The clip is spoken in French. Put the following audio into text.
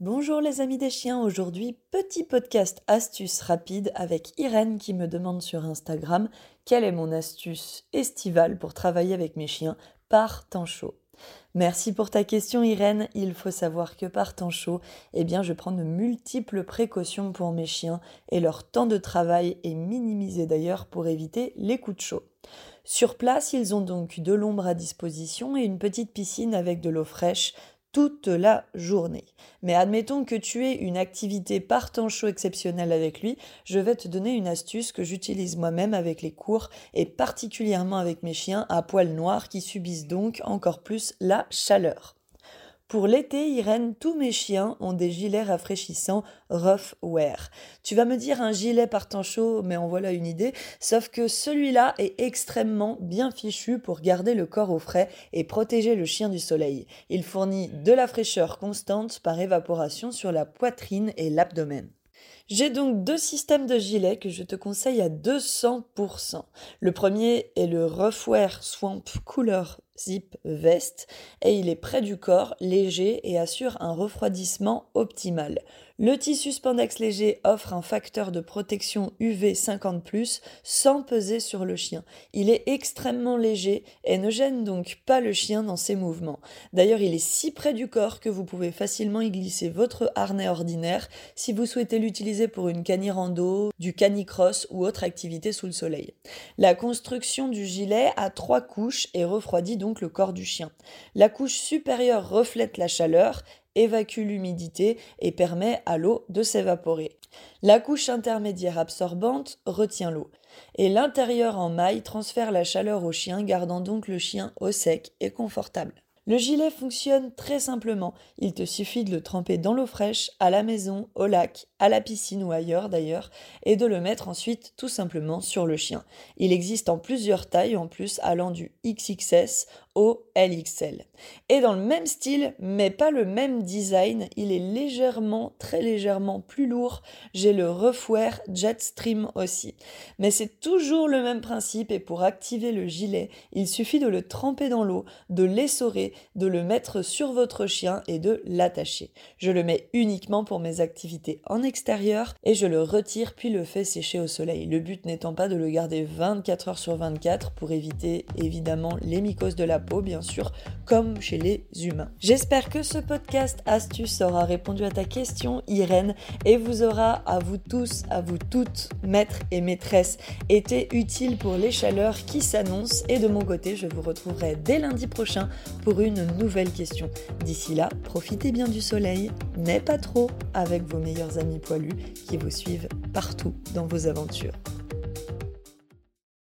Bonjour les amis des chiens, aujourd'hui petit podcast astuce rapide avec Irène qui me demande sur Instagram quelle est mon astuce estivale pour travailler avec mes chiens par temps chaud. Merci pour ta question Irène, il faut savoir que par temps chaud, eh bien je prends de multiples précautions pour mes chiens et leur temps de travail est minimisé d'ailleurs pour éviter les coups de chaud. Sur place, ils ont donc de l'ombre à disposition et une petite piscine avec de l'eau fraîche toute la journée. Mais admettons que tu aies une activité par temps chaud exceptionnelle avec lui, je vais te donner une astuce que j'utilise moi-même avec les cours et particulièrement avec mes chiens à poils noirs qui subissent donc encore plus la chaleur. Pour l'été, Irène, tous mes chiens ont des gilets rafraîchissants Rough Wear. Tu vas me dire un gilet par temps chaud, mais en voilà une idée, sauf que celui-là est extrêmement bien fichu pour garder le corps au frais et protéger le chien du soleil. Il fournit de la fraîcheur constante par évaporation sur la poitrine et l'abdomen. J'ai donc deux systèmes de gilets que je te conseille à 200%. Le premier est le Roughwear Swamp Cooler zip veste et il est près du corps, léger et assure un refroidissement optimal. Le tissu spandex léger offre un facteur de protection UV 50+, sans peser sur le chien. Il est extrêmement léger et ne gêne donc pas le chien dans ses mouvements. D'ailleurs, il est si près du corps que vous pouvez facilement y glisser votre harnais ordinaire si vous souhaitez l'utiliser pour une canirando, du canicross ou autre activité sous le soleil. La construction du gilet a trois couches et refroidit donc le corps du chien. La couche supérieure reflète la chaleur évacue l'humidité et permet à l'eau de s'évaporer. La couche intermédiaire absorbante retient l'eau. Et l'intérieur en maille transfère la chaleur au chien, gardant donc le chien au sec et confortable. Le gilet fonctionne très simplement. Il te suffit de le tremper dans l'eau fraîche, à la maison, au lac, à la piscine ou ailleurs d'ailleurs, et de le mettre ensuite tout simplement sur le chien. Il existe en plusieurs tailles en plus allant du XXS au LXL. Et dans le même style, mais pas le même design, il est légèrement, très légèrement plus lourd. J'ai le Roughwear Jetstream aussi. Mais c'est toujours le même principe et pour activer le gilet, il suffit de le tremper dans l'eau, de l'essorer, de le mettre sur votre chien et de l'attacher. Je le mets uniquement pour mes activités en extérieur et je le retire puis le fais sécher au soleil. Le but n'étant pas de le garder 24 heures sur 24 pour éviter évidemment les mycoses de la bien sûr, comme chez les humains. J'espère que ce podcast astuce aura répondu à ta question, Irène, et vous aura à vous tous, à vous toutes, maîtres et maîtresses, été utile pour les chaleurs qui s'annoncent. Et de mon côté, je vous retrouverai dès lundi prochain pour une nouvelle question. D'ici là, profitez bien du soleil, n'est pas trop avec vos meilleurs amis poilus qui vous suivent partout dans vos aventures.